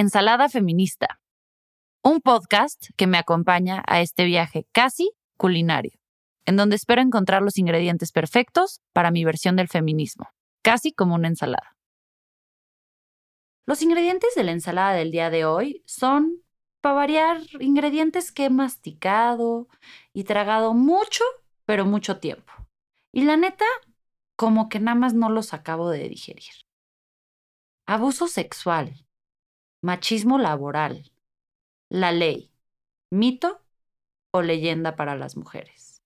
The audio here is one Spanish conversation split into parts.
Ensalada Feminista, un podcast que me acompaña a este viaje casi culinario, en donde espero encontrar los ingredientes perfectos para mi versión del feminismo, casi como una ensalada. Los ingredientes de la ensalada del día de hoy son, para variar, ingredientes que he masticado y tragado mucho, pero mucho tiempo. Y la neta, como que nada más no los acabo de digerir. Abuso sexual, machismo laboral, la ley, mito o leyenda para las mujeres.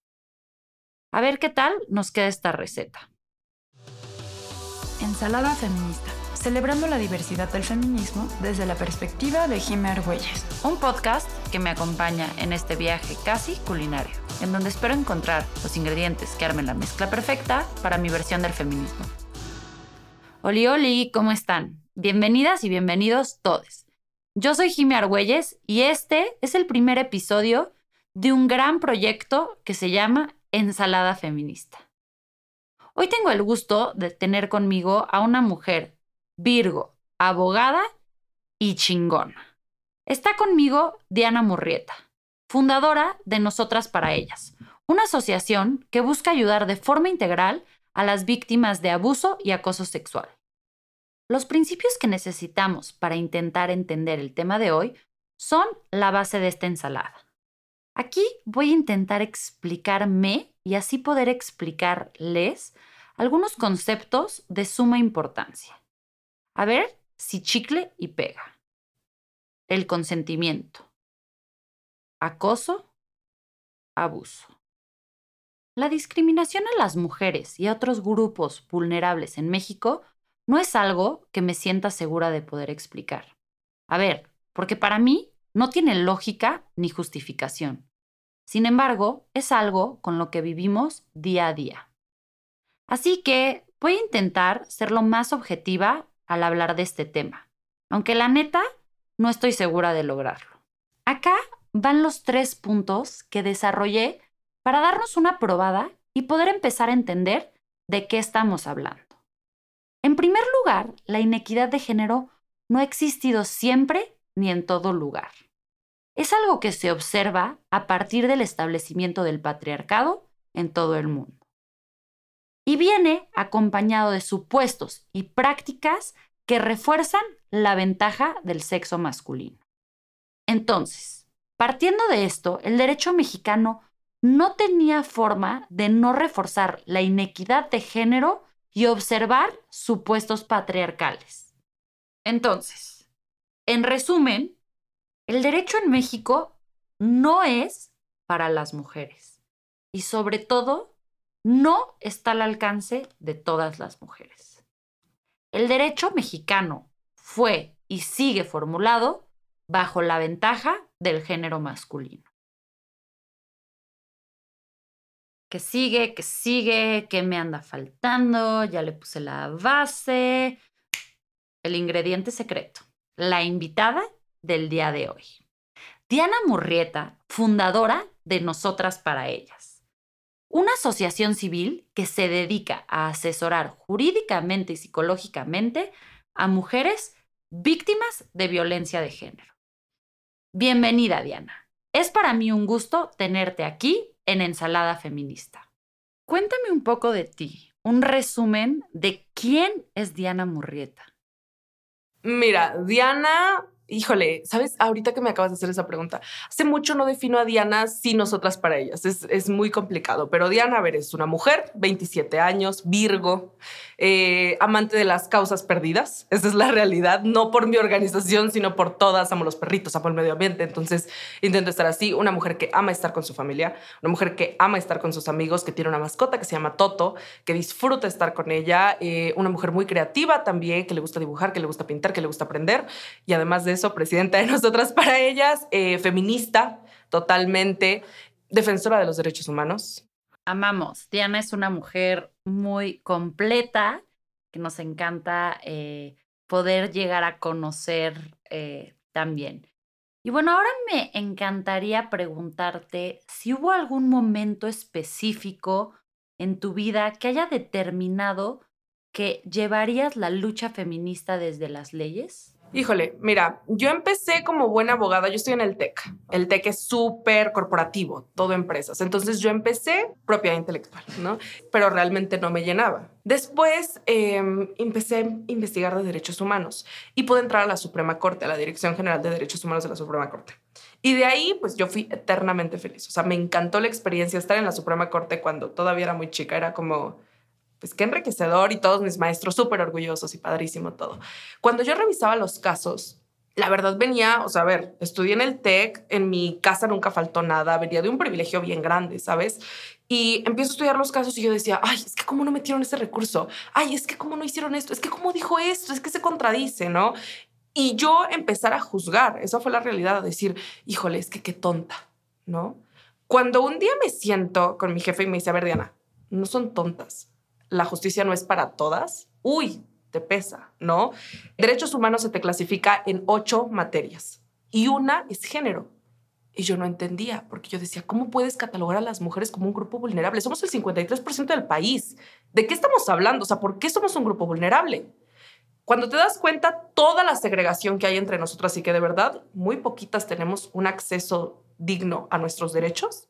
A ver qué tal nos queda esta receta. Ensalada feminista, celebrando la diversidad del feminismo desde la perspectiva de Jimmy Argüelles. Un podcast que me acompaña en este viaje casi culinario, en donde espero encontrar los ingredientes que armen la mezcla perfecta para mi versión del feminismo. Oli, oli, ¿cómo están? Bienvenidas y bienvenidos todos. Yo soy Jimmy Argüelles y este es el primer episodio de un gran proyecto que se llama Ensalada Feminista. Hoy tengo el gusto de tener conmigo a una mujer Virgo, abogada y chingona. Está conmigo Diana Murrieta, fundadora de Nosotras para Ellas, una asociación que busca ayudar de forma integral a las víctimas de abuso y acoso sexual. Los principios que necesitamos para intentar entender el tema de hoy son la base de esta ensalada. Aquí voy a intentar explicarme y así poder explicarles algunos conceptos de suma importancia. A ver si chicle y pega. El consentimiento. Acoso. Abuso. La discriminación a las mujeres y a otros grupos vulnerables en México no es algo que me sienta segura de poder explicar. A ver, porque para mí no tiene lógica ni justificación. Sin embargo, es algo con lo que vivimos día a día. Así que voy a intentar ser lo más objetiva al hablar de este tema, aunque la neta no estoy segura de lograrlo. Acá van los tres puntos que desarrollé para darnos una probada y poder empezar a entender de qué estamos hablando. En primer lugar, la inequidad de género no ha existido siempre ni en todo lugar. Es algo que se observa a partir del establecimiento del patriarcado en todo el mundo. Y viene acompañado de supuestos y prácticas que refuerzan la ventaja del sexo masculino. Entonces, partiendo de esto, el derecho mexicano no tenía forma de no reforzar la inequidad de género y observar supuestos patriarcales. Entonces, en resumen, el derecho en México no es para las mujeres y sobre todo no está al alcance de todas las mujeres. El derecho mexicano fue y sigue formulado bajo la ventaja del género masculino. Que sigue, que sigue, que me anda faltando, ya le puse la base, el ingrediente secreto, la invitada del día de hoy. Diana Murrieta, fundadora de Nosotras para Ellas, una asociación civil que se dedica a asesorar jurídicamente y psicológicamente a mujeres víctimas de violencia de género. Bienvenida, Diana. Es para mí un gusto tenerte aquí en Ensalada Feminista. Cuéntame un poco de ti, un resumen de quién es Diana Murrieta. Mira, Diana híjole, ¿sabes? Ahorita que me acabas de hacer esa pregunta, hace mucho no defino a Diana sin nosotras para ellas. Es, muy complicado, pero Diana, a ver, es una mujer, 27 años, Virgo, eh, amante de las causas perdidas. Esa es la realidad, no por mi organización, sino por todas. Amo los perritos, amo el medio ambiente. Entonces intento estar así. Una mujer que ama estar con su familia, una mujer que ama estar con sus amigos, que tiene una mascota que se llama Toto, que disfruta estar con ella. Eh, una mujer muy creativa también, que le gusta dibujar, que le gusta pintar, que le gusta aprender. Y además de eso, presidenta de Nosotras para Ellas, eh, feminista totalmente, defensora de los derechos humanos. Amamos. Diana es una mujer muy completa, que nos encanta eh, poder llegar a conocer eh, también. Y bueno, ahora me encantaría preguntarte si hubo algún momento específico en tu vida que haya determinado que llevarías la lucha feminista desde las leyes. Híjole, mira, yo empecé como buena abogada, yo estoy en el TEC. El TEC es súper corporativo, todo empresas. Entonces yo empecé propiedad intelectual, ¿no? Pero realmente no me llenaba. Después em, empecé a investigar de derechos humanos y pude entrar a la Suprema Corte, a la Dirección General de Derechos Humanos de la Suprema Corte. Y de ahí, pues yo fui eternamente feliz. O sea, me encantó la experiencia estar en la Suprema Corte cuando todavía era muy chica. Era como, pues qué enriquecedor y todos mis maestros súper orgullosos y padrísimo todo. Cuando yo revisaba los casos, la verdad venía, o sea, a ver, estudié en el TEC, en mi casa nunca faltó nada, venía de un privilegio bien grande, ¿sabes? Y empiezo a estudiar los casos y yo decía, ay, es que cómo no metieron ese recurso, ay, es que cómo no hicieron esto, es que cómo dijo esto, es que se contradice, ¿no? Y yo empezar a juzgar, esa fue la realidad, a decir, híjole, es que qué tonta, ¿no? Cuando un día me siento con mi jefe y me dice, a ver, Diana, no son tontas, la justicia no es para todas, uy, te pesa, ¿no? Derechos humanos se te clasifica en ocho materias y una es género. Y yo no entendía, porque yo decía, ¿cómo puedes catalogar a las mujeres como un grupo vulnerable? Somos el 53% del país. ¿De qué estamos hablando? O sea, ¿por qué somos un grupo vulnerable? Cuando te das cuenta toda la segregación que hay entre nosotras y que de verdad muy poquitas tenemos un acceso digno a nuestros derechos.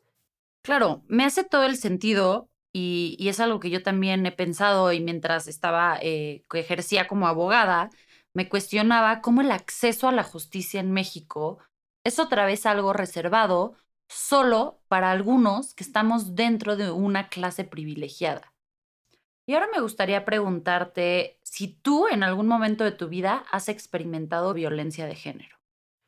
Claro, me hace todo el sentido y, es algo que yo también he pensado y mientras estaba, eh, que ejercía como abogada, me cuestionaba cómo el acceso a la justicia en México es otra vez algo reservado solo para algunos que estamos dentro de una clase privilegiada. Y ahora me gustaría preguntarte si tú en algún momento de tu vida has experimentado violencia de género.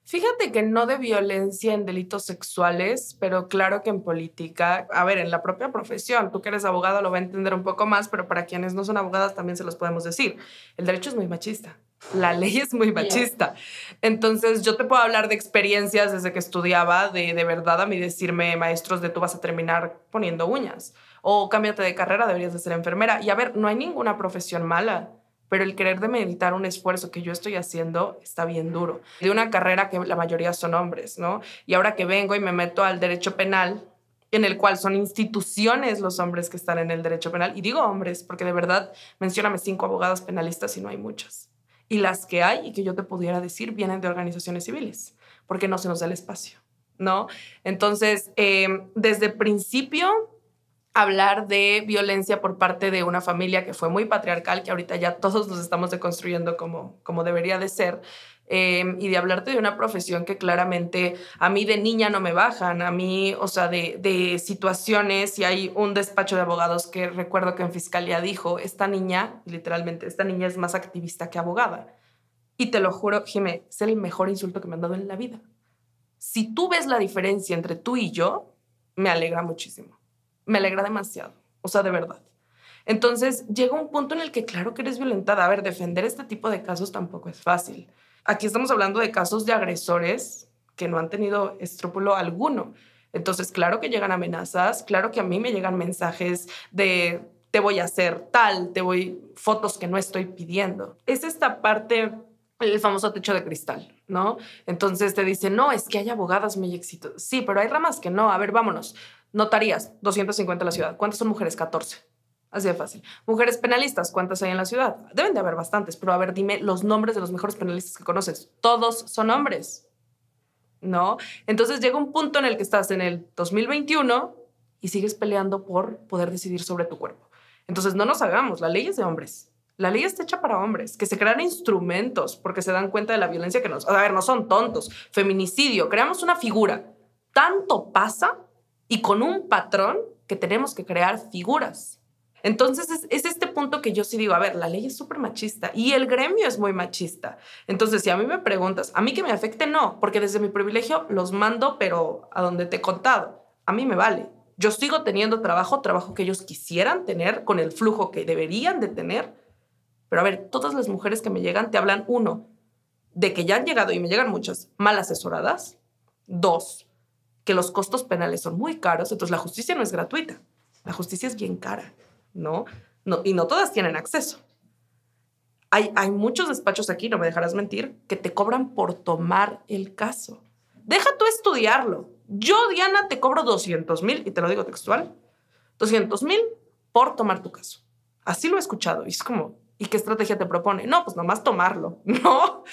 Fíjate que no de violencia en delitos sexuales, pero claro que en política, a ver, en la propia profesión, tú que eres abogado lo va a entender un poco más, pero para quienes no son abogadas también se los podemos decir. El derecho es muy machista, la ley es muy machista. Entonces yo te puedo hablar de experiencias desde que estudiaba, de, de verdad a mí decirme, maestros, de tú vas a terminar poniendo uñas o cámbiate de carrera, deberías de ser enfermera. Y a ver, no hay ninguna profesión mala pero el querer de meditar un esfuerzo que yo estoy haciendo está bien duro. De una carrera que la mayoría son hombres, ¿no? Y ahora que vengo y me meto al derecho penal, en el cual son instituciones los hombres que están en el derecho penal, y digo hombres, porque de verdad, mencióname cinco abogados penalistas y no hay muchas. Y las que hay y que yo te pudiera decir vienen de organizaciones civiles, porque no se nos da el espacio, ¿no? Entonces, eh, desde principio hablar de violencia por parte de una familia que fue muy patriarcal, que ahorita ya todos nos estamos deconstruyendo como, como debería de ser, em, y de hablarte de una profesión que claramente a mí de niña no me bajan, a mí, o sea, de, de situaciones, y hay un despacho de abogados que recuerdo que en fiscalía dijo, esta niña, literalmente, esta niña es más activista que abogada. Y te lo juro, Jimé, es el mejor insulto que me han dado en la vida. Si tú ves la diferencia entre tú y yo, me alegra muchísimo me alegra demasiado, o sea, de verdad. Entonces llega un punto en el que claro que eres violentada. A ver, defender este tipo de casos tampoco es fácil. Aquí estamos hablando de casos de agresores que no han tenido escrúpulo alguno. Entonces, claro que llegan amenazas, claro que a mí me llegan mensajes de te voy a hacer tal, te voy fotos que no estoy pidiendo. Es esta parte, el famoso techo de cristal, ¿no? Entonces te dicen, no, es que hay abogadas muy exitosas. Sí, pero hay ramas que no. A ver, vámonos. Notarías, 250 en la ciudad. ¿Cuántas son mujeres? 14. Así de fácil. Mujeres penalistas, ¿cuántas hay en la ciudad? Deben de haber bastantes, pero a ver, dime los nombres de los mejores penalistas que conoces. Todos son hombres, ¿no? Entonces llega un punto en el que estás en el 2021 y sigues peleando por poder decidir sobre tu cuerpo. Entonces no nos hagamos, la ley es de hombres. La ley está hecha para hombres, que se crean instrumentos porque se dan cuenta de la violencia que nos... A ver, no son tontos. Feminicidio, creamos una figura. Tanto pasa y con un patrón que tenemos que crear figuras. Entonces es, este punto que yo sí digo, a ver, la ley es súper machista y el gremio es muy machista. Entonces, si a mí me preguntas, a mí que me afecte, no, porque desde mi privilegio los mando, pero a donde te he contado, a mí me vale. Yo sigo teniendo trabajo, trabajo que ellos quisieran tener, con el flujo que deberían de tener. Pero a ver, todas las mujeres que me llegan te hablan, uno, de que ya han llegado y me llegan muchas mal asesoradas. Dos, que los costos penales son muy caros, entonces la justicia no es gratuita. La justicia es bien cara, ¿no? no y no todas tienen acceso. Hay, hay muchos despachos aquí, no me dejarás mentir, que te cobran por tomar el caso. Deja tú estudiarlo. Yo, Diana, te cobro 200 mil, y te lo digo textual, 200 mil por tomar tu caso. Así lo he escuchado. Y es como, ¿y qué estrategia te propone? No, pues nomás tomarlo. No,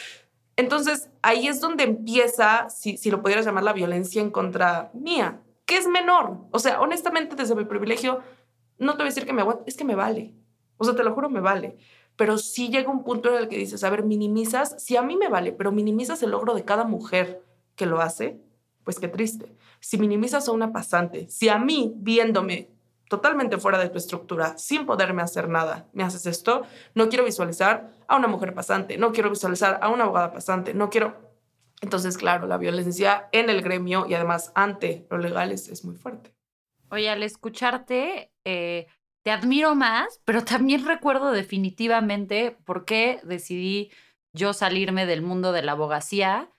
Entonces, ahí es donde empieza, si, si lo pudieras llamar la violencia en contra mía, que es menor. O sea, honestamente, desde mi privilegio, no te voy a decir que me aguante, es que me vale. O sea, te lo juro, me vale. Pero sí llega un punto en el que dices, a ver, minimizas, si a mí me vale, pero minimizas el logro de cada mujer que lo hace, pues qué triste. Si minimizas a una pasante, si a mí, viéndome totalmente fuera de tu estructura, sin poderme hacer nada, me haces esto, no quiero visualizar a una mujer pasante, no quiero visualizar a una abogada pasante, no quiero... Entonces, claro, la violencia en el gremio y además ante lo legal es, muy fuerte. Oye, al escucharte, eh, te admiro más, pero también recuerdo definitivamente por qué decidí yo salirme del mundo de la abogacía.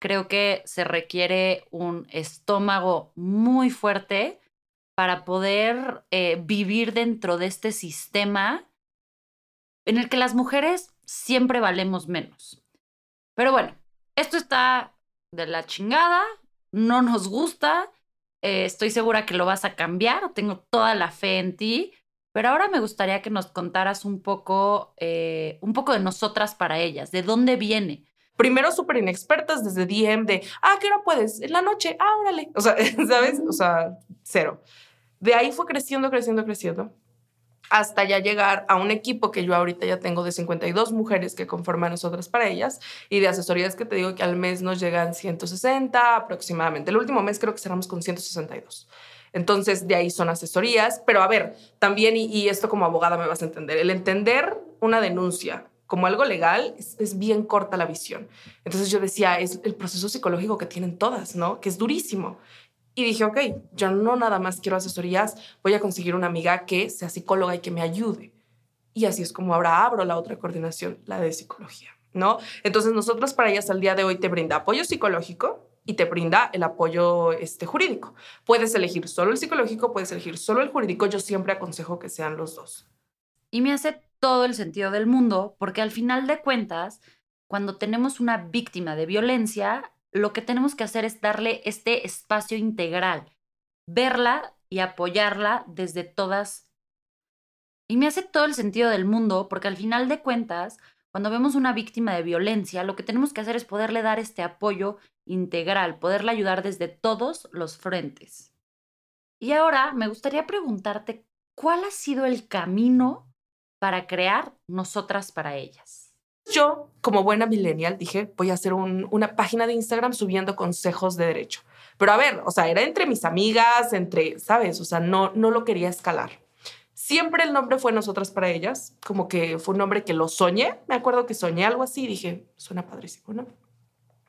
Creo que se requiere un estómago muy fuerte para poder eh, vivir dentro de este sistema en el que las mujeres siempre valemos menos. Pero bueno, esto está de la chingada, no nos gusta, eh, estoy segura que lo vas a cambiar, tengo toda la fe en ti, pero ahora me gustaría que nos contaras un poco, eh, un poco de nosotras para ellas, de dónde viene. Primero súper inexpertas desde DM de, ah, ¿qué hora puedes? En la noche, ah, órale. O sea, ¿sabes? O sea, cero. De ahí fue creciendo, creciendo, creciendo, hasta ya llegar a un equipo que yo ahorita ya tengo de 52 mujeres que conforman nosotras para ellas y de asesorías que te digo que al mes nos llegan 160 aproximadamente. El último mes creo que cerramos con 162. Entonces, de ahí son asesorías. Pero a ver, también, y, esto como abogada me vas a entender, el entender una denuncia como algo legal es, bien corta la visión. Entonces yo decía, es el proceso psicológico que tienen todas, ¿no? Que es durísimo. Y dije, ok, yo no nada más quiero asesorías, voy a conseguir una amiga que sea psicóloga y que me ayude. Y así es como ahora abro la otra coordinación, la de psicología, ¿no? Entonces nosotros para ellas al día de hoy te brinda apoyo psicológico, y te brinda el apoyo este, jurídico. Puedes elegir solo el psicológico, puedes elegir solo el jurídico. Yo siempre aconsejo que sean los dos. Y me hace todo el sentido del mundo, porque al final de cuentas, cuando tenemos una víctima de violencia, lo que tenemos que hacer es darle este espacio integral, verla y apoyarla desde todas. Y me hace todo el sentido del mundo, porque al final de cuentas, cuando vemos una víctima de violencia, lo que tenemos que hacer es poderle dar este apoyo integral, poderle ayudar desde todos los frentes. Y ahora me gustaría preguntarte, ¿cuál ha sido el camino para crear nosotras para ellas? Yo, como buena millennial, dije, voy a hacer una página de Instagram subiendo consejos de derecho. Pero a ver, o sea, era entre mis amigas, entre, ¿sabes? O sea, no, no lo quería escalar. Siempre el nombre fue Nosotras para ellas, como que fue un nombre que lo soñé. Me acuerdo que soñé algo así y dije, suena padrísimo, ¿no?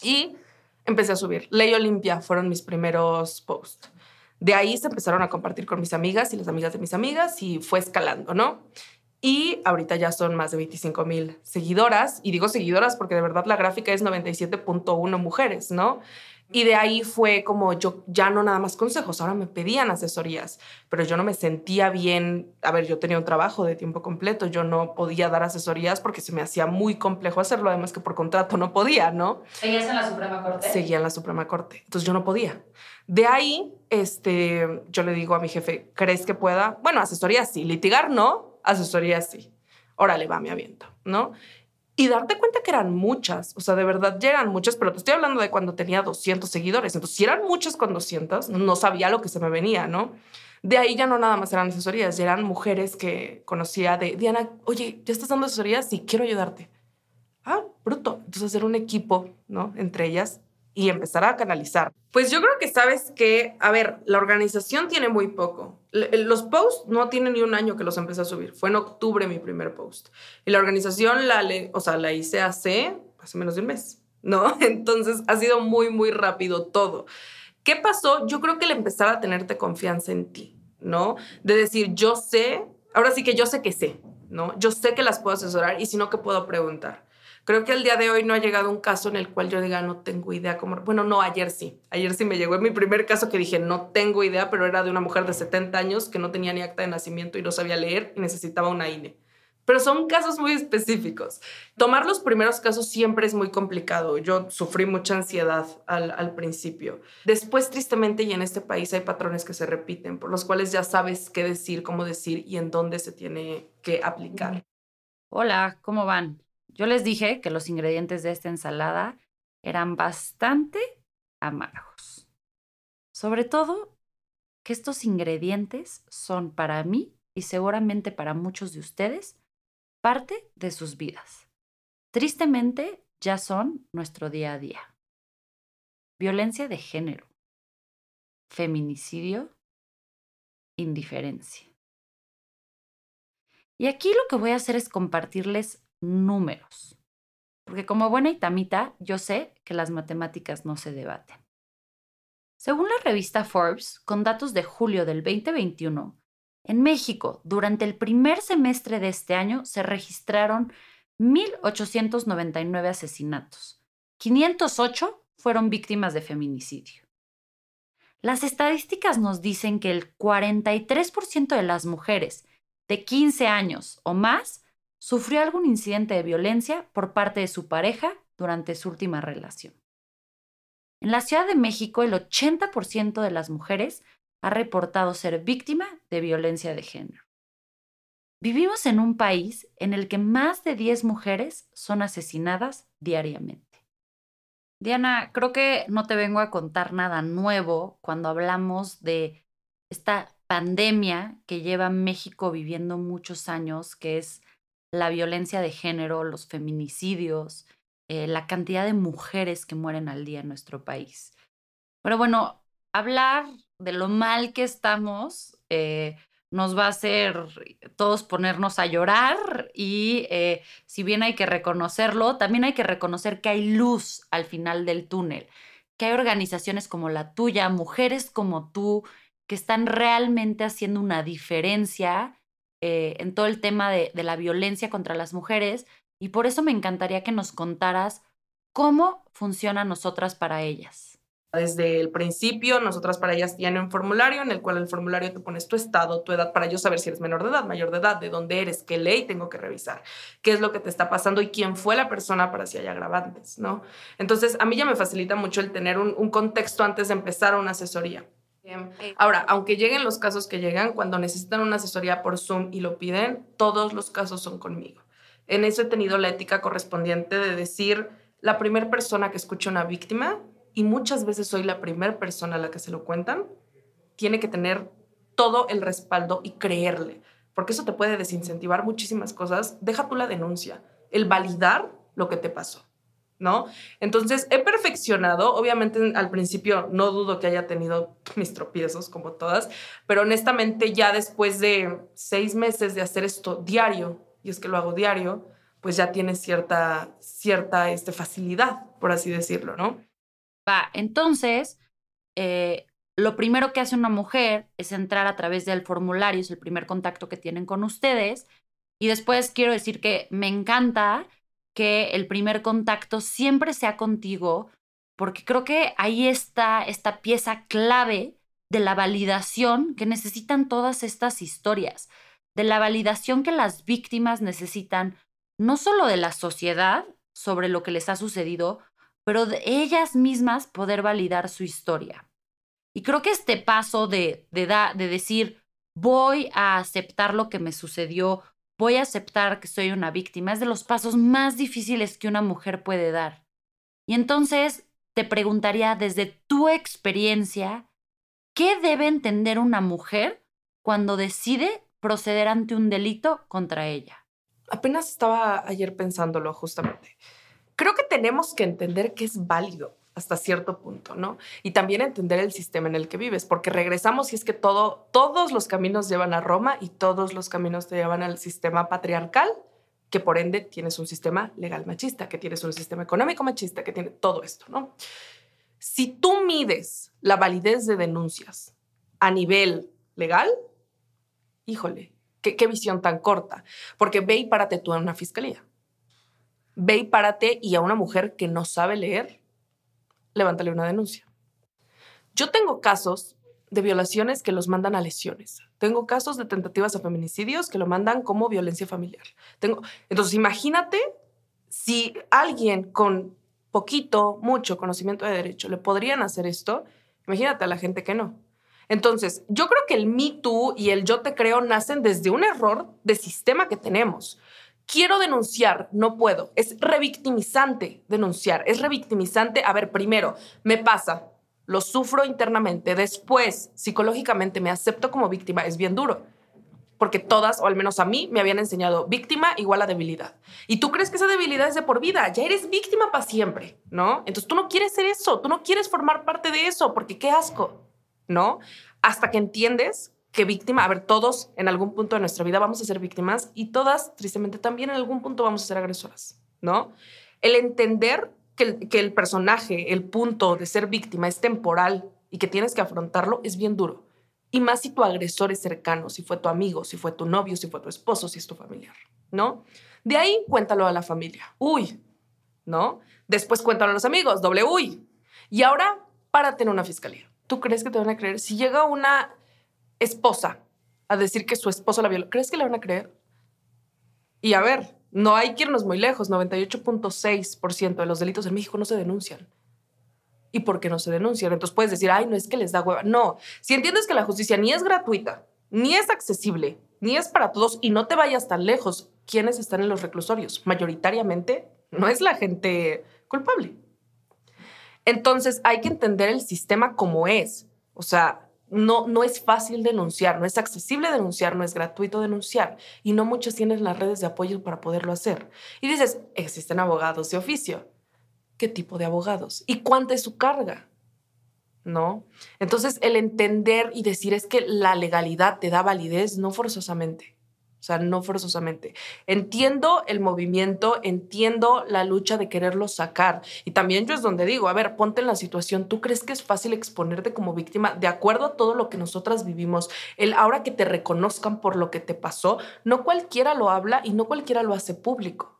Y empecé a subir. Ley Olimpia fueron mis primeros posts. De ahí se empezaron a compartir con mis amigas y las amigas de mis amigas y fue escalando, ¿no? Y ahorita ya son más de 25 mil seguidoras. Y digo seguidoras porque de verdad la gráfica es 97.1 mujeres, ¿no? Y de ahí fue como yo ya no nada más consejos, ahora me pedían asesorías, pero yo no me sentía bien. A ver, yo tenía un trabajo de tiempo completo, yo no podía dar asesorías porque se me hacía muy complejo hacerlo, además que por contrato no podía, ¿no? ¿Seguías en la Suprema Corte? Seguía en la Suprema Corte, entonces yo no podía. De ahí, este, yo le digo a mi jefe, ¿crees que pueda? Bueno, asesorías sí, litigar no, asesorías sí. Órale, va, me aviento, ¿no? y darte cuenta que eran muchas, o sea, de verdad ya eran muchas, pero te estoy hablando de cuando tenía 200 seguidores, entonces si eran muchas con 200, no sabía lo que se me venía, ¿no? De ahí ya no nada más eran asesorías, ya eran mujeres que conocía de, Diana, oye, ¿ya estás dando asesorías? Sí, quiero ayudarte. Ah, bruto. Entonces hacer un equipo, ¿no? Entre ellas y empezar a canalizar. Pues yo creo que sabes que, a ver, la organización tiene muy poco. Los posts no tienen ni un año que los empecé a subir. Fue en octubre mi primer post. Y la organización, la, o sea, la hice hace hace menos de un mes, ¿no? Entonces ha sido muy, muy rápido todo. ¿Qué pasó? Yo creo que el empezar a tenerte confianza en ti, ¿no? De decir, yo sé, ahora sí que yo sé que sé, ¿no? Yo sé que las puedo asesorar y si no, que puedo preguntar. Creo que al día de hoy no ha llegado un caso en el cual yo diga, no tengo idea cómo. Bueno, no, ayer sí. Ayer sí me llegó mi primer caso que dije, no tengo idea, pero era de una mujer de 70 años que no tenía ni acta de nacimiento y no sabía leer y necesitaba una INE. Pero son casos muy específicos. Tomar los primeros casos siempre es muy complicado. Yo sufrí mucha ansiedad al, al principio. Después, tristemente, y en este país hay patrones que se repiten, por los cuales ya sabes qué decir, cómo decir y en dónde se tiene que aplicar. Hola, ¿cómo van? Yo les dije que los ingredientes de esta ensalada eran bastante amargos. Sobre todo que estos ingredientes son para mí y seguramente para muchos de ustedes parte de sus vidas. Tristemente ya son nuestro día a día. Violencia de género, feminicidio, indiferencia. Y aquí lo que voy a hacer es compartirles números, porque como buena itamita yo sé que las matemáticas no se debaten. Según la revista Forbes, con datos de julio del 2021, en México, durante el primer semestre de este año se registraron 1.899 asesinatos. 508 fueron víctimas de feminicidio. Las estadísticas nos dicen que el 43% de las mujeres de 15 años o más sufrió algún incidente de violencia por parte de su pareja durante su última relación. En la Ciudad de México, el 80% de las mujeres ha reportado ser víctima de violencia de género. Vivimos en un país en el que más de 10 mujeres son asesinadas diariamente. Diana, creo que no te vengo a contar nada nuevo cuando hablamos de esta pandemia que lleva México viviendo muchos años, que es la violencia de género, los feminicidios, eh, la cantidad de mujeres que mueren al día en nuestro país. Pero bueno, hablar de lo mal que estamos eh, nos va a hacer todos ponernos a llorar y eh, si bien hay que reconocerlo, también hay que reconocer que hay luz al final del túnel, que hay organizaciones como la tuya, mujeres como tú, que están realmente haciendo una diferencia eh, en todo el tema de la violencia contra las mujeres y por eso me encantaría que nos contaras cómo funciona nosotras para ellas. Desde el principio, nosotras para ellas tienen un formulario en el cual el formulario te pones tu estado, tu edad, para yo saber si eres menor de edad, mayor de edad, de dónde eres, qué ley tengo que revisar, qué es lo que te está pasando y quién fue la persona para si hay agravantes, ¿no? Entonces, a mí ya me facilita mucho el tener un contexto antes de empezar una asesoría. Ahora, aunque lleguen los casos que llegan, cuando necesitan una asesoría por Zoom y lo piden, todos los casos son conmigo. En eso he tenido la ética correspondiente de decir, la primera persona que escucha una víctima y muchas veces soy la primera persona a la que se lo cuentan, tiene que tener todo el respaldo y creerle, porque eso te puede desincentivar muchísimas cosas. Deja tú la denuncia, el validar lo que te pasó, ¿no? Entonces, he perfeccionado, obviamente al principio no dudo que haya tenido mis tropiezos como todas, pero honestamente ya después de seis meses de hacer esto diario, y es que lo hago diario, pues ya tiene cierta, cierta este, facilidad, por así decirlo, ¿no? Va, entonces, eh, lo primero que hace una mujer es entrar a través del formulario, es el primer contacto que tienen con ustedes. Y después quiero decir que me encanta que el primer contacto siempre sea contigo, porque creo que ahí está esta pieza clave de la validación que necesitan todas estas historias, de la validación que las víctimas necesitan, no solo de la sociedad sobre lo que les ha sucedido, pero de ellas mismas poder validar su historia. Y creo que este paso de, de, de decir, voy a aceptar lo que me sucedió, voy a aceptar que soy una víctima, es de los pasos más difíciles que una mujer puede dar. Y entonces te preguntaría desde tu experiencia, ¿qué debe entender una mujer cuando decide proceder ante un delito contra ella? Apenas estaba ayer pensándolo justamente creo que tenemos que entender que es válido hasta cierto punto, ¿no? Y también entender el sistema en el que vives, porque regresamos y es que todo, todos los caminos llevan a Roma y todos los caminos te llevan al sistema patriarcal, que por ende tienes un sistema legal machista, que tienes un sistema económico machista, que tiene todo esto, ¿no? Si tú mides la validez de denuncias a nivel legal, híjole, qué, visión tan corta, porque ve y párate tú en una fiscalía ve y párate y a una mujer que no sabe leer, levántale una denuncia. Yo tengo casos de violaciones que los mandan a lesiones. Tengo casos de tentativas a feminicidios que lo mandan como violencia familiar. Tengo, entonces, imagínate si alguien con poquito, mucho conocimiento de derecho le podrían hacer esto, imagínate a la gente que no. Entonces, yo creo que el Me Too y el Yo Te Creo nacen desde un error de sistema que tenemos quiero denunciar, no puedo. Es revictimizante denunciar, es revictimizante. A ver, primero, me pasa, lo sufro internamente, después, psicológicamente, me acepto como víctima, es bien duro. Porque todas, o al menos a mí, me habían enseñado víctima igual a debilidad. Y tú crees que esa debilidad es de por vida, ya eres víctima para siempre, ¿no? Entonces tú no quieres ser eso, tú no quieres formar parte de eso, porque qué asco, ¿no? Hasta que entiendes que víctima, a ver, todos en algún punto de nuestra vida vamos a ser víctimas y todas, tristemente, también en algún punto vamos a ser agresoras, ¿no? El entender que el, que el personaje, el punto de ser víctima es temporal y que tienes que afrontarlo es bien duro. Y más si tu agresor es cercano, si fue tu amigo, si fue tu novio, si fue tu esposo, si es tu familiar, ¿no? De ahí cuéntalo a la familia. Uy, ¿no? Después cuéntalo a los amigos, doble uy. Y ahora párate en una fiscalía. ¿Tú crees que te van a creer? Si llega una esposa a decir que su esposo la violó, ¿crees que le van a creer? Y a ver, no hay que irnos muy lejos, 98.6% de los delitos en México no se denuncian. ¿Y por qué no se denuncian? Entonces puedes decir, ay, no es que les da hueva. No, si entiendes que la justicia ni es gratuita, ni es accesible, ni es para todos y no te vayas tan lejos, ¿quiénes están en los reclusorios? Mayoritariamente no es la gente culpable. Entonces hay que entender el sistema como es. O sea, no, no es fácil denunciar, no es accesible denunciar, no es gratuito denunciar y no muchos tienen las redes de apoyo para poderlo hacer. Y dices, existen abogados de oficio. ¿Qué tipo de abogados? ¿Y cuánta es su carga? ¿No? Entonces, el entender y decir es que la legalidad te da validez, no forzosamente. O sea, no forzosamente. Entiendo el movimiento, entiendo la lucha de quererlo sacar. Y también yo es donde digo, a ver, ponte en la situación, ¿tú crees que es fácil exponerte como víctima de acuerdo a todo lo que nosotras vivimos? El ahora que te reconozcan por lo que te pasó, no cualquiera lo habla y no cualquiera lo hace público.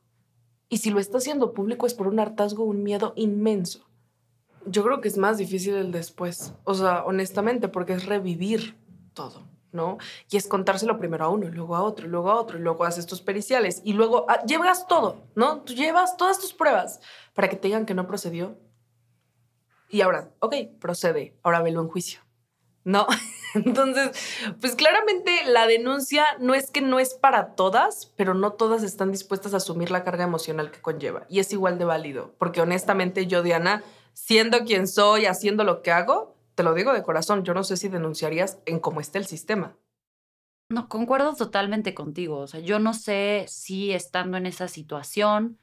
Y si lo está haciendo público es por un hartazgo, un miedo inmenso. Yo creo que es más difícil el después. O sea, honestamente, porque es revivir todo. ¿No? Y es contárselo primero a uno, luego a otro, luego a otro, y luego haces tus periciales y luego ah, llevas todo, ¿no? Tú llevas todas tus pruebas para que te digan que no procedió. Y ahora, ok, procede, ahora velo en juicio. No, entonces, pues claramente la denuncia no es que no es para todas, pero no todas están dispuestas a asumir la carga emocional que conlleva. Y es igual de válido, porque honestamente yo, Diana, siendo quien soy, haciendo lo que hago, te lo digo de corazón, yo no sé si denunciarías en cómo está el sistema. No, concuerdo totalmente contigo. O sea, yo no sé si estando en esa situación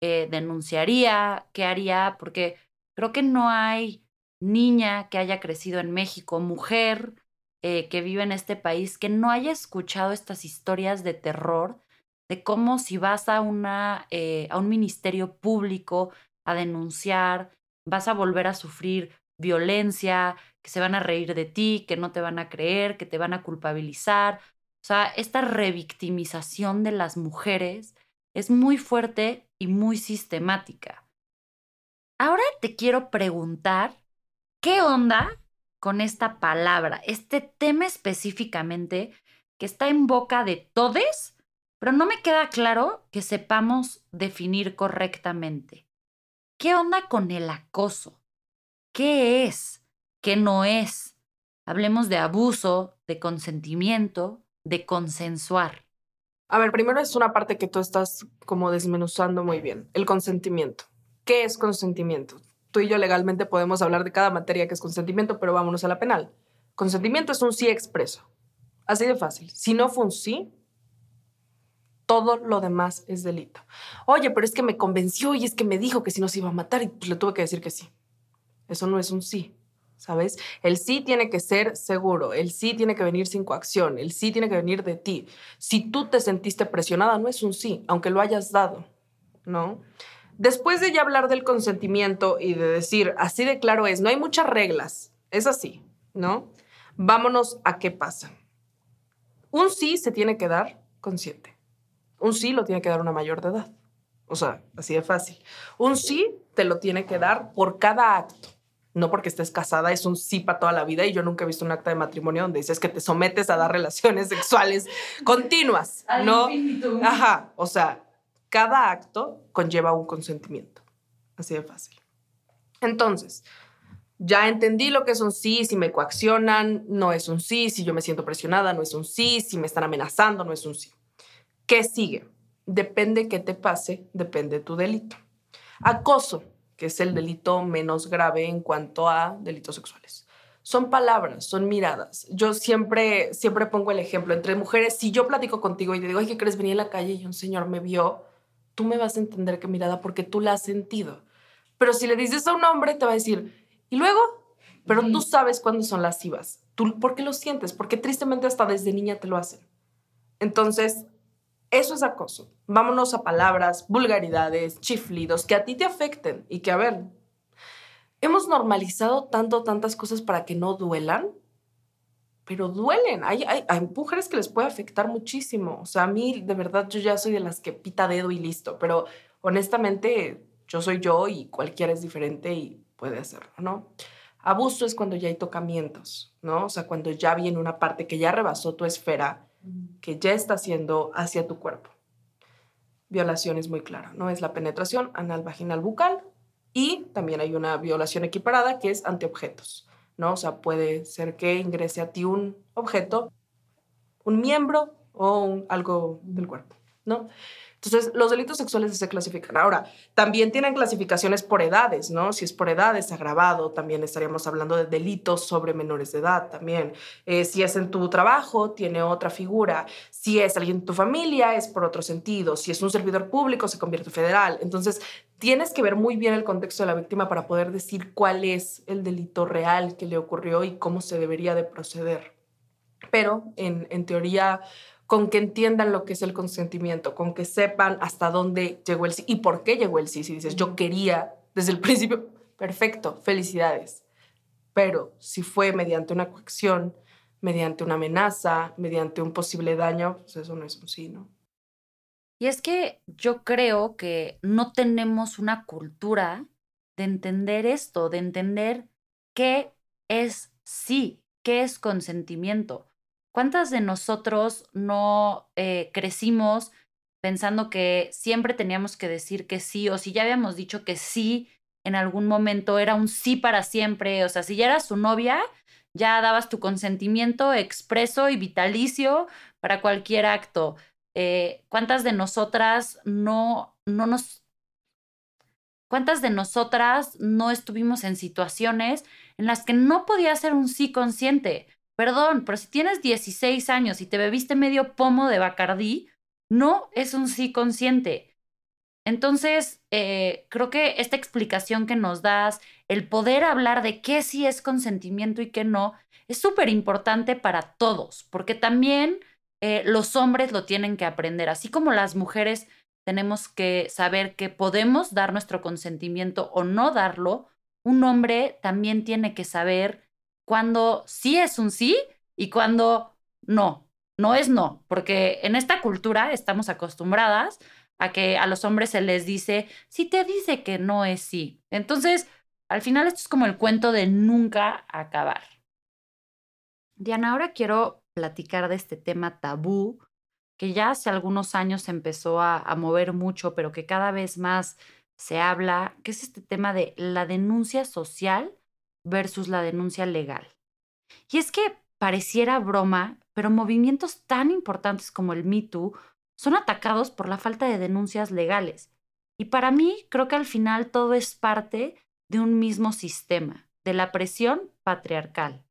eh, denunciaría, qué haría, porque creo que no hay niña que haya crecido en México, mujer eh, que vive en este país, que no haya escuchado estas historias de terror de cómo si vas a, una, eh, a un ministerio público a denunciar, vas a volver a sufrir violencia, que se van a reír de ti, que no te van a creer, que te van a culpabilizar. O sea, esta revictimización de las mujeres es muy fuerte y muy sistemática. Ahora te quiero preguntar, ¿qué onda con esta palabra, este tema específicamente que está en boca de todes, pero no me queda claro que sepamos definir correctamente? ¿Qué onda con el acoso? ¿Qué es? ¿Qué no es? Hablemos de abuso, de consentimiento, de consensuar. A ver, primero es una parte que tú estás como desmenuzando muy bien, el consentimiento. ¿Qué es consentimiento? Tú y yo legalmente podemos hablar de cada materia que es consentimiento, pero vámonos a la penal. Consentimiento es un sí expreso. Así de fácil. Si no fue un sí, todo lo demás es delito. Oye, pero es que me convenció y es que me dijo que si no se iba a matar y pues le tuve que decir que sí. Eso no es un sí, ¿sabes? El sí tiene que ser seguro, el sí tiene que venir sin coacción, el sí tiene que venir de ti. Si tú te sentiste presionada, no es un sí, aunque lo hayas dado, ¿no? Después de ya hablar del consentimiento y de decir, así de claro es, no hay muchas reglas, es así, ¿no? Vámonos a qué pasa. Un sí se tiene que dar consciente. Un sí lo tiene que dar una mayor de edad. O sea, así de fácil. Un sí te lo tiene que dar por cada acto no porque estés casada, es un sí para toda la vida y yo nunca he visto un acta de matrimonio donde dices que te sometes a dar relaciones sexuales continuas, ¿no? Ajá, o sea, cada acto conlleva un consentimiento, así de fácil. Entonces, ya entendí lo que es un sí, si me coaccionan, no es un sí, si yo me siento presionada, no es un sí, si me están amenazando, no es un sí. ¿Qué sigue? Depende qué te pase, depende tu delito. Acoso, que es el delito menos grave en cuanto a delitos sexuales. Son palabras, son miradas. Yo siempre, siempre pongo el ejemplo entre mujeres. Si yo platico contigo y te digo, ay, ¿qué crees? Venía en la calle y un señor me vio, tú me vas a entender qué mirada porque tú la has sentido. Pero si le dices a un hombre, te va a decir, ¿y luego? Pero tú sabes cuándo son lascivas. ¿Tú, ¿Por qué lo sientes? Porque tristemente hasta desde niña te lo hacen. Entonces, eso es acoso. Vámonos a palabras, vulgaridades, chiflidos que a ti te afecten y que, a ver, hemos normalizado tanto, tantas cosas para que no duelan, pero duelen. Hay, hay, hay, mujeres que les puede afectar muchísimo. O sea, a mí, de verdad, yo ya soy de las que pita dedo y listo, pero honestamente, yo soy yo y cualquiera es diferente y puede hacerlo, ¿no? Abuso es cuando ya hay tocamientos, ¿no? O sea, cuando ya viene una parte que ya rebasó tu esfera, que ya está haciendo hacia tu cuerpo. Violación es muy clara, ¿no? Es la penetración anal, vaginal, bucal y también hay una violación equiparada que es ante objetos, ¿no? O sea, puede ser que ingrese a ti un objeto, un miembro o algo del cuerpo, ¿no? Entonces, los delitos sexuales se clasifican. Ahora, también tienen clasificaciones por edades, ¿no? Si es por edades agravado, también estaríamos hablando de delitos sobre menores de edad también. Eh, si es en tu trabajo, tiene otra figura. Si es alguien en tu familia, es por otro sentido. Si es un servidor público, se convierte en federal. Entonces, tienes que ver muy bien el contexto de la víctima para poder decir cuál es el delito real que le ocurrió y cómo se debería de proceder. Pero en, en teoría con que entiendan lo que es el consentimiento, con que sepan hasta dónde llegó el sí y por qué llegó el sí. Si dices, yo quería desde el principio, perfecto, felicidades. Pero si fue mediante una coacción, mediante una amenaza, mediante un posible daño, pues eso no es un sí, ¿no? Y es que yo creo que no tenemos una cultura de entender esto, de entender qué es sí, qué es consentimiento. ¿Cuántas de nosotros no eh, crecimos pensando que siempre teníamos que decir que sí o si ya habíamos dicho que sí en algún momento era un sí para siempre? O sea, si ya eras su novia, ya dabas tu consentimiento expreso y vitalicio para cualquier acto. Eh, ¿Cuántas de nosotras no, no nos... ¿Cuántas de nosotras no estuvimos en situaciones en las que no podía ser un sí consciente? Perdón, pero si tienes 16 años y te bebiste medio pomo de Bacardí, no es un sí consciente. Entonces, eh, creo que esta explicación que nos das, el poder hablar de qué sí es consentimiento y qué no, es súper importante para todos, porque también eh, los hombres lo tienen que aprender, así como las mujeres tenemos que saber que podemos dar nuestro consentimiento o no darlo, un hombre también tiene que saber cuando sí es un sí y cuando no, no es no, porque en esta cultura estamos acostumbradas a que a los hombres se les dice, si te dice que no es sí. Entonces, al final esto es como el cuento de nunca acabar. Diana, ahora quiero platicar de este tema tabú que ya hace algunos años empezó a, mover mucho, pero que cada vez más se habla, que es este tema de la denuncia social versus la denuncia legal. Y es que pareciera broma, pero movimientos tan importantes como el Me son atacados por la falta de denuncias legales. Y para mí creo que al final todo es parte de un mismo sistema, de la presión patriarcal,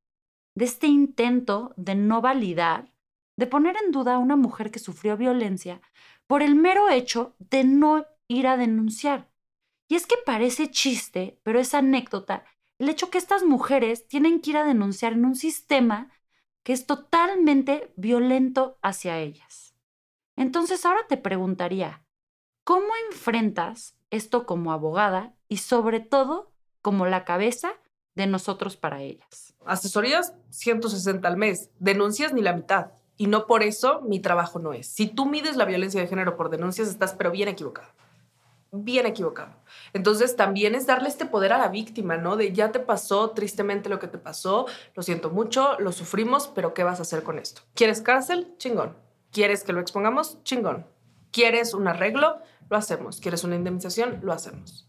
de este intento de no validar, de poner en duda a una mujer que sufrió violencia por el mero hecho de no ir a denunciar. Y es que parece chiste, pero es anécdota el hecho que estas mujeres tienen que ir a denunciar en un sistema que es totalmente violento hacia ellas. Entonces ahora te preguntaría, ¿cómo enfrentas esto como abogada y sobre todo como la cabeza de nosotros para ellas? Asesorías 160 al mes, denuncias ni la mitad. Y no por eso mi trabajo no es. Si tú mides la violencia de género por denuncias, estás pero bien equivocado bien equivocado. Entonces también es darle este poder a la víctima, ¿no? De ya te pasó tristemente lo que te pasó, lo siento mucho, lo sufrimos, pero ¿qué vas a hacer con esto? ¿Quieres cárcel? Chingón. ¿Quieres que lo expongamos? Chingón. ¿Quieres un arreglo? Lo hacemos. ¿Quieres una indemnización? Lo hacemos.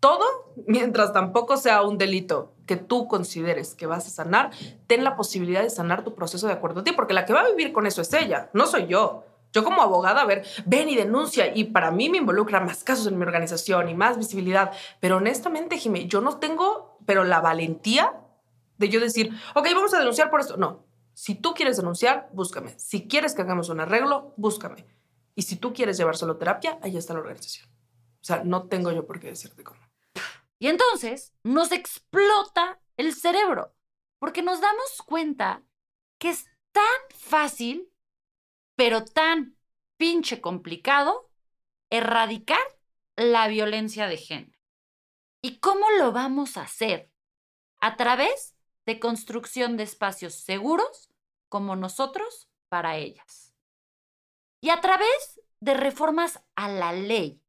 Todo mientras tampoco sea un delito que tú consideres que vas a sanar, ten la posibilidad de sanar tu proceso de acuerdo a ti, porque la que va a vivir con eso es ella, no soy yo. Yo como abogada, a ver, ven y denuncia y para mí me involucra más casos en mi organización y más visibilidad, pero honestamente, Jimé, yo no tengo, pero la valentía de yo decir, ok, vamos a denunciar por esto. No, si tú quieres denunciar, búscame. Si quieres que hagamos un arreglo, búscame. Y si tú quieres llevar solo terapia, ahí está la organización. O sea, no tengo yo por qué decirte cómo. Y entonces nos explota el cerebro, porque nos damos cuenta que es tan fácil, pero tan pinche complicado, erradicar la violencia de género. ¿Y cómo lo vamos a hacer? A través de construcción de espacios seguros como nosotros para ellas. Y a través de reformas a la ley.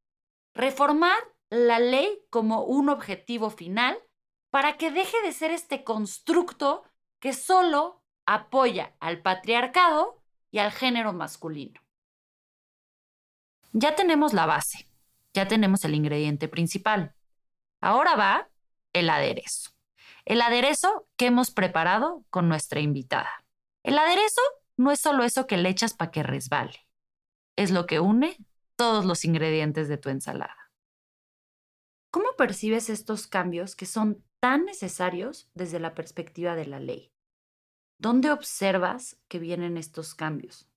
Reformar la ley como un objetivo final para que deje de ser este constructo que solo apoya al patriarcado y al género masculino. Ya tenemos la base, ya tenemos el ingrediente principal. Ahora va el aderezo. El aderezo que hemos preparado con nuestra invitada. El aderezo no es solo eso que le echas para que resbale. Es lo que une todos los ingredientes de tu ensalada. ¿Cómo percibes estos cambios que son tan necesarios desde la perspectiva de la ley? ¿Dónde observas que vienen estos cambios?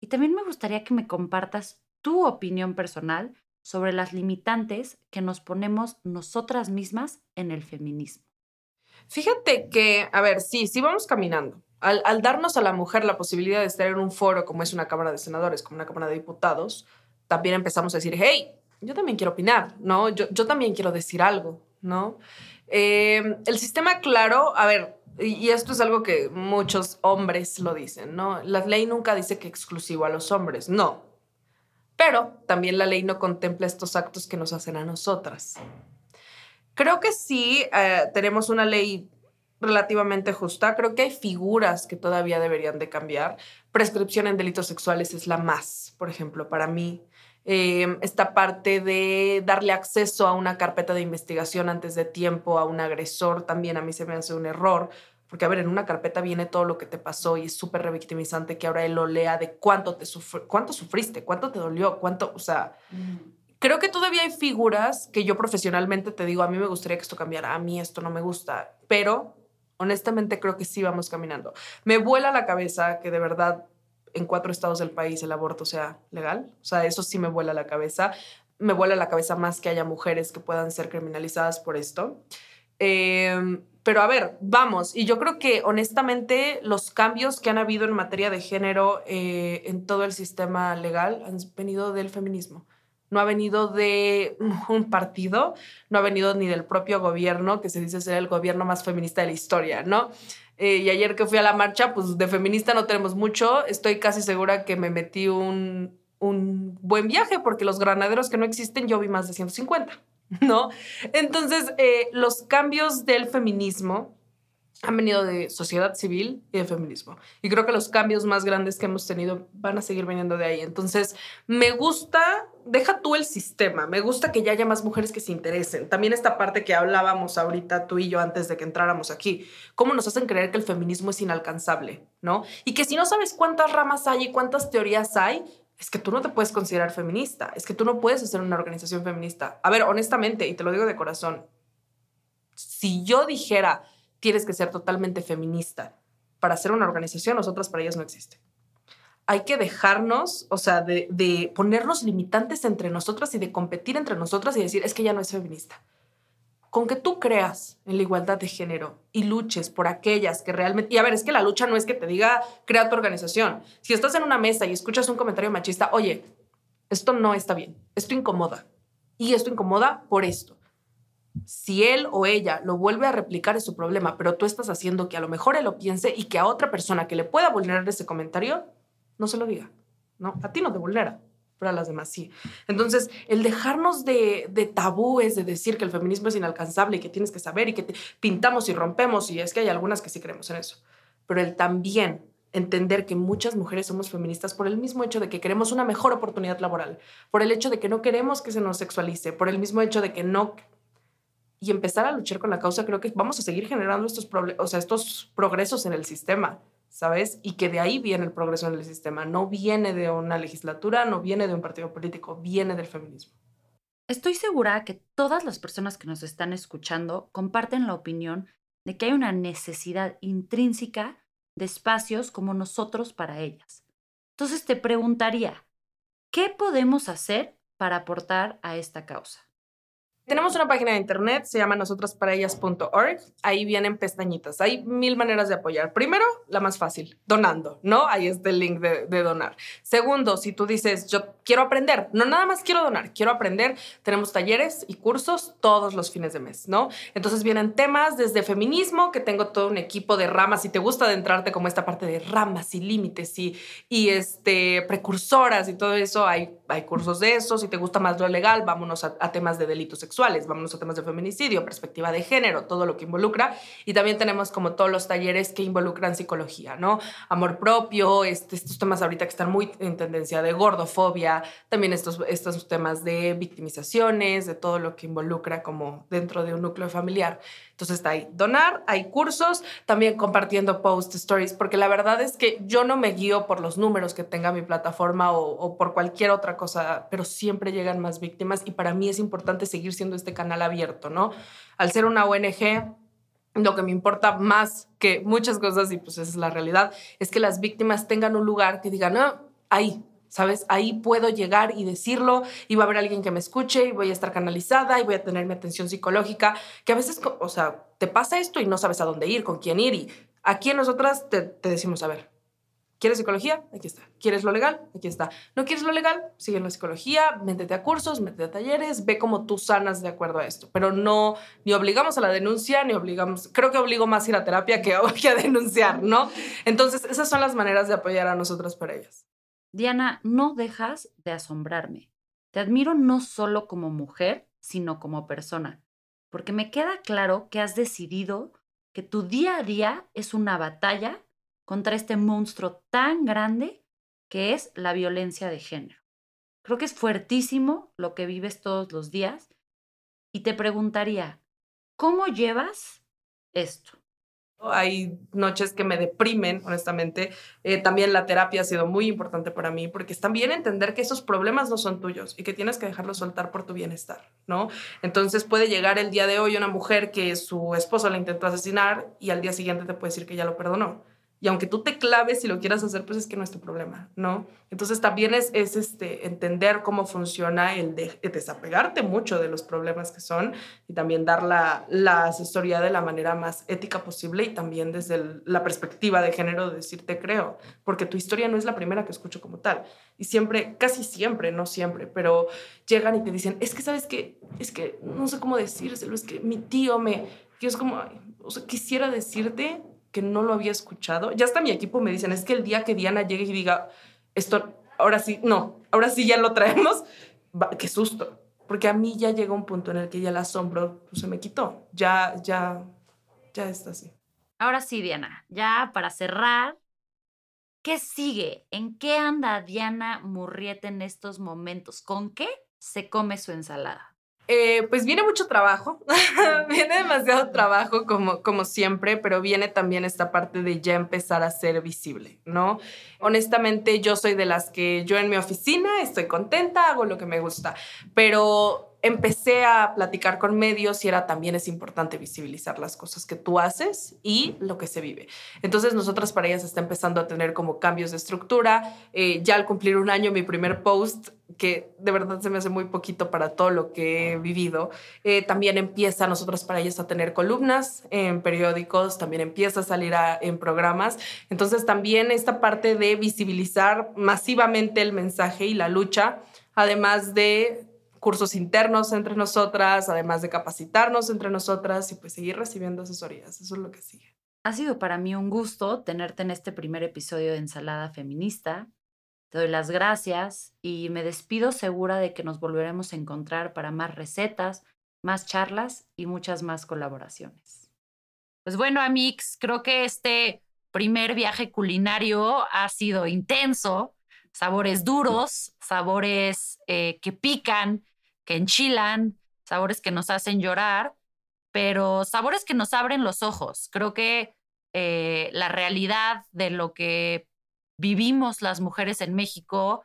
Y también me gustaría que me compartas tu opinión personal sobre las limitantes que nos ponemos nosotras mismas en el feminismo. Fíjate que, a ver, sí, sí vamos caminando. Al, darnos a la mujer la posibilidad de estar en un foro como es una Cámara de Senadores, como una Cámara de Diputados, también empezamos a decir, hey, yo también quiero opinar, ¿no? Yo, también quiero decir algo, ¿no? Eh, el sistema claro, a ver, y esto es algo que muchos hombres lo dicen, ¿no? La ley nunca dice que exclusivo a los hombres, no. Pero también la ley no contempla estos actos que nos hacen a nosotras. Creo que sí eh, tenemos una ley relativamente justa. Creo que hay figuras que todavía deberían de cambiar. Prescripción en delitos sexuales es la más, por ejemplo, para mí. Em, esta parte de darle acceso a una carpeta de investigación antes de tiempo a un agresor también a mí se me hace un error. Porque, a ver, en una carpeta viene todo lo que te pasó y es súper revictimizante que ahora él lo lea de cuánto, te cuánto sufriste, cuánto te dolió, cuánto, o sea, creo que todavía hay figuras que yo profesionalmente te digo, a mí me gustaría que esto cambiara, a mí esto no me gusta, pero honestamente creo que sí vamos caminando. Me vuela la cabeza que de verdad en cuatro estados del país el aborto sea legal, o sea, eso sí me vuela la cabeza. Me vuela la cabeza más que haya mujeres que puedan ser criminalizadas por esto. Em, pero a ver, vamos, y yo creo que honestamente los cambios que han habido en materia de género eh, en todo el sistema legal han venido del feminismo no ha venido de un partido, no ha venido ni del propio gobierno, que se dice ser el gobierno más feminista de la historia, ¿no? Eh, y ayer que fui a la marcha, pues de feminista no tenemos mucho, estoy casi segura que me metí un, un buen viaje, porque los granaderos que no existen, yo vi más de 150, ¿no? Entonces, eh, los cambios del feminismo han venido de sociedad civil y de feminismo. Y creo que los cambios más grandes que hemos tenido van a seguir viniendo de ahí. Entonces, me gusta, deja tú el sistema, me gusta que ya haya más mujeres que se interesen. También esta parte que hablábamos ahorita tú y yo antes de que entráramos aquí, cómo nos hacen creer que el feminismo es inalcanzable, ¿no? Y que si no sabes cuántas ramas hay y cuántas teorías hay, es que tú no te puedes considerar feminista, es que tú no puedes hacer una organización feminista. A ver, honestamente, y te lo digo de corazón, si yo dijera, tienes que ser totalmente feminista para hacer una organización, nosotras para ellas no existe. Hay que dejarnos, o sea, de, de ponernos limitantes entre nosotras y de competir entre nosotras y decir, es que ya no es feminista. Con que tú creas en la igualdad de género y luches por aquellas que realmente... Y a ver, es que la lucha no es que te diga, crea tu organización. Si estás en una mesa y escuchas un comentario machista, oye, esto no está bien, esto incomoda. Y esto incomoda por esto si él o ella lo vuelve a replicar es su problema, pero tú estás haciendo que a lo mejor él lo piense y que a otra persona que le pueda vulnerar ese comentario no se lo diga. ¿no? A ti no te vulnera, pero a las demás sí. Entonces, el dejarnos de, de tabúes, de decir que el feminismo es inalcanzable y que tienes que saber y que pintamos y rompemos, y es que hay algunas que sí creemos en eso, pero el también entender que muchas mujeres somos feministas por el mismo hecho de que queremos una mejor oportunidad laboral, por el hecho de que no queremos que se nos sexualice, por el mismo hecho de que no y empezar a luchar con la causa, creo que vamos a seguir generando estos, o sea, estos progresos en el sistema. ¿sabes? Y que de ahí viene el progreso en el sistema. No viene de una legislatura, no viene de un partido político, viene del feminismo. Estoy segura que todas las personas que nos están escuchando comparten la opinión de que hay una necesidad intrínseca de espacios como nosotros para ellas. Entonces te preguntaría, ¿qué podemos hacer para aportar a esta causa? Tenemos una página de internet, se llama nosotrasparellas.org. Ahí vienen pestañitas. Hay mil maneras de apoyar. Primero, la más fácil, donando, ¿no? Ahí está el link de, de, donar. Segundo, si tú dices, yo quiero aprender, no nada más quiero donar, quiero aprender, tenemos talleres y cursos todos los fines de mes, ¿no? Entonces vienen temas desde feminismo, que tengo todo un equipo de ramas. Si te gusta adentrarte como esta parte de ramas y límites y, y este, precursoras y todo eso, hay, hay cursos de eso. Si te gusta más lo legal, vámonos a, a temas de delitos sexuales sexuales, vámonos a temas de feminicidio, perspectiva de género, todo lo que involucra. Y también tenemos como todos los talleres que involucran psicología, ¿no? Amor propio, este, estos temas ahorita que están muy en tendencia de gordofobia, también estos, estos temas de victimizaciones, de todo lo que involucra como dentro de un núcleo familiar. Entonces está ahí donar, hay cursos, también compartiendo post stories, porque la verdad es que yo no me guío por los números que tenga mi plataforma o, por cualquier otra cosa, pero siempre llegan más víctimas y para mí es importante seguir siendo este canal abierto, ¿no? Al ser una ONG, lo que me importa más que muchas cosas, y pues esa es la realidad, es que las víctimas tengan un lugar que digan, no, ahí, ¿sabes? Ahí puedo llegar y decirlo y va a haber alguien que me escuche y voy a estar canalizada y voy a tener mi atención psicológica, que a veces, o sea, te pasa esto y no sabes a dónde ir, con quién ir y aquí nosotras te, decimos, a ver, ¿Quieres psicología? Aquí está. ¿Quieres lo legal? Aquí está. ¿No quieres lo legal? Sigue en la psicología, métete a cursos, métete a talleres, ve cómo tú sanas de acuerdo a esto. Pero no, ni obligamos a la denuncia, ni obligamos, creo que obligo más a ir a terapia que a denunciar, ¿no? Entonces, esas son las maneras de apoyar a nosotras para ellas. Diana, no dejas de asombrarme. Te admiro no solo como mujer, sino como persona, porque me queda claro que has decidido que tu día a día es una batalla contra este monstruo tan grande que es la violencia de género. Creo que es fuertísimo lo que vives todos los días y te preguntaría, ¿cómo llevas esto? Hay noches que me deprimen, honestamente. Eh, también la terapia ha sido muy importante para mí porque es también entender que esos problemas no son tuyos y que tienes que dejarlos soltar por tu bienestar, ¿no? Entonces puede llegar el día de hoy una mujer que su esposo la intentó asesinar y al día siguiente te puede decir que ya lo perdonó y aunque tú te claves y lo quieras hacer, pues es que no es tu problema, ¿no? Entonces también es, es este, entender cómo funciona el de, desapegarte mucho de los problemas que son y también dar la, la asesoría de la manera más ética posible y también desde la perspectiva de género de decirte creo, porque tu historia no es la primera que escucho como tal. Y siempre, casi siempre, no siempre, pero llegan y te dicen, es que sabes que, es que no sé cómo decírselo, es que mi tío me, yo es como, o sea, quisiera decirte que no lo había escuchado. Ya hasta mi equipo me dicen, es que el día que Diana llegue y diga, esto, ahora sí, no, ahora sí ya lo traemos, qué susto. Porque a mí ya llegó un punto en el que ya el asombro pues, se me quitó. Ya, ya, ya está así. Ahora sí, Diana, ya para cerrar, ¿qué sigue? ¿En qué anda Diana Murrieta en estos momentos? ¿Con qué se come su ensalada? Eh, pues viene mucho trabajo, viene demasiado trabajo como, como siempre, pero viene también esta parte de ya empezar a ser visible, ¿no? Honestamente, yo soy de las que yo en mi oficina estoy contenta, hago lo que me gusta, pero empecé a platicar con medios y era también es importante visibilizar las cosas que tú haces y lo que se vive. Entonces nosotras para ellas está empezando a tener como cambios de estructura. Eh, ya al cumplir un año mi primer post, que de verdad se me hace muy poquito para todo lo que he vivido, eh, también empieza nosotras para ellas a tener columnas en periódicos, también empieza a salir en programas. Entonces también esta parte de visibilizar masivamente el mensaje y la lucha, además de cursos internos entre nosotras, además de capacitarnos entre nosotras y pues seguir recibiendo asesorías. Eso es lo que sigue. Ha sido para mí un gusto tenerte en este primer episodio de Ensalada Feminista. Te doy las gracias y me despido segura de que nos volveremos a encontrar para más recetas, más charlas y muchas más colaboraciones. Pues bueno, Amix, creo que este primer viaje culinario ha sido intenso, sabores duros, sabores eh, que pican, que enchilan, sabores que nos hacen llorar, pero sabores que nos abren los ojos. Creo que eh, la realidad de lo que vivimos las mujeres en México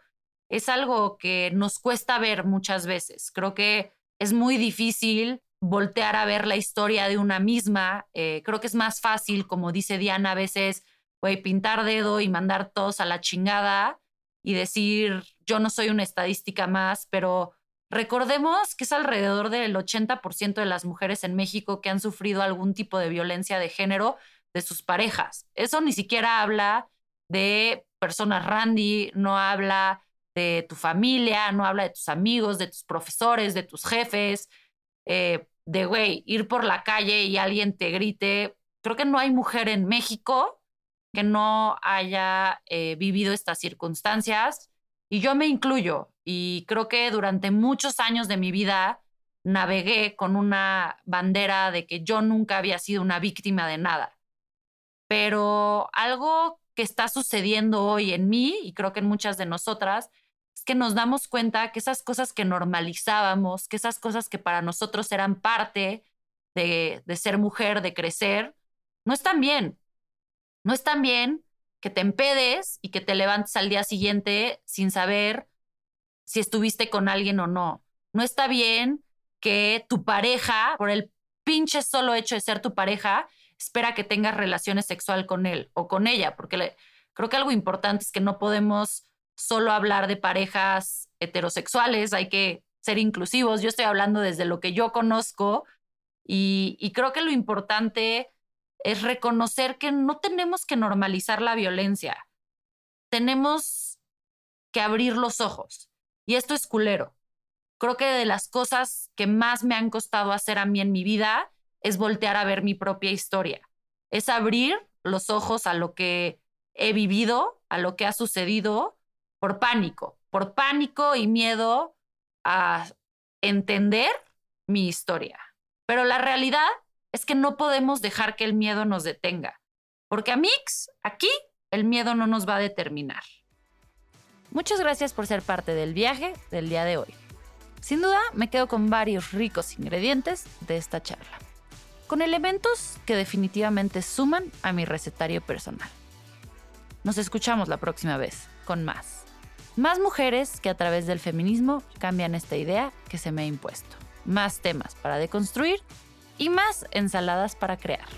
es algo que nos cuesta ver muchas veces. Creo que es muy difícil voltear a ver la historia de una misma. Eh, creo que es más fácil, como dice Diana, a veces, güey, pintar dedo y mandar todos a la chingada y decir, yo no soy una estadística más, pero recordemos que es alrededor del 80% de las mujeres en México que han sufrido algún tipo de violencia de género de sus parejas. Eso ni siquiera habla de personas randy, no habla de tu familia, no habla de tus amigos, de tus profesores, de tus jefes, eh, de, güey, ir por la calle y alguien te grite. Creo que no hay mujer en México que no haya eh, vivido estas circunstancias y yo me incluyo y creo que durante muchos años de mi vida navegué con una bandera de que yo nunca había sido una víctima de nada. Pero algo que está sucediendo hoy en mí y creo que en muchas de nosotras es que nos damos cuenta que esas cosas que normalizábamos, que esas cosas que para nosotros eran parte de, de ser mujer, de crecer, no están bien. No están bien que te empedes y que te levantes al día siguiente sin saber si estuviste con alguien o no. No está bien que tu pareja, por el pinche solo hecho de ser tu pareja, espera que tengas relaciones sexual con él o con ella, porque creo que algo importante es que no podemos solo hablar de parejas heterosexuales, hay que ser inclusivos. Yo estoy hablando desde lo que yo conozco y, y creo que lo importante es reconocer que no tenemos que normalizar la violencia, tenemos que abrir los ojos. Y esto es culero. Creo que de las cosas que más me han costado hacer a mí en mi vida es voltear a ver mi propia historia, es abrir los ojos a lo que he vivido, a lo que ha sucedido por pánico, por pánico y miedo a entender mi historia. Pero la realidad es que no podemos dejar que el miedo nos detenga, porque a Mix, aquí, el miedo no nos va a determinar. Muchas gracias por ser parte del viaje del día de hoy. Sin duda, me quedo con varios ricos ingredientes de esta charla con elementos que definitivamente suman a mi recetario personal. Nos escuchamos la próxima vez con más. Más mujeres que a través del feminismo cambian esta idea que se me ha impuesto. Más temas para deconstruir y más ensaladas para crear.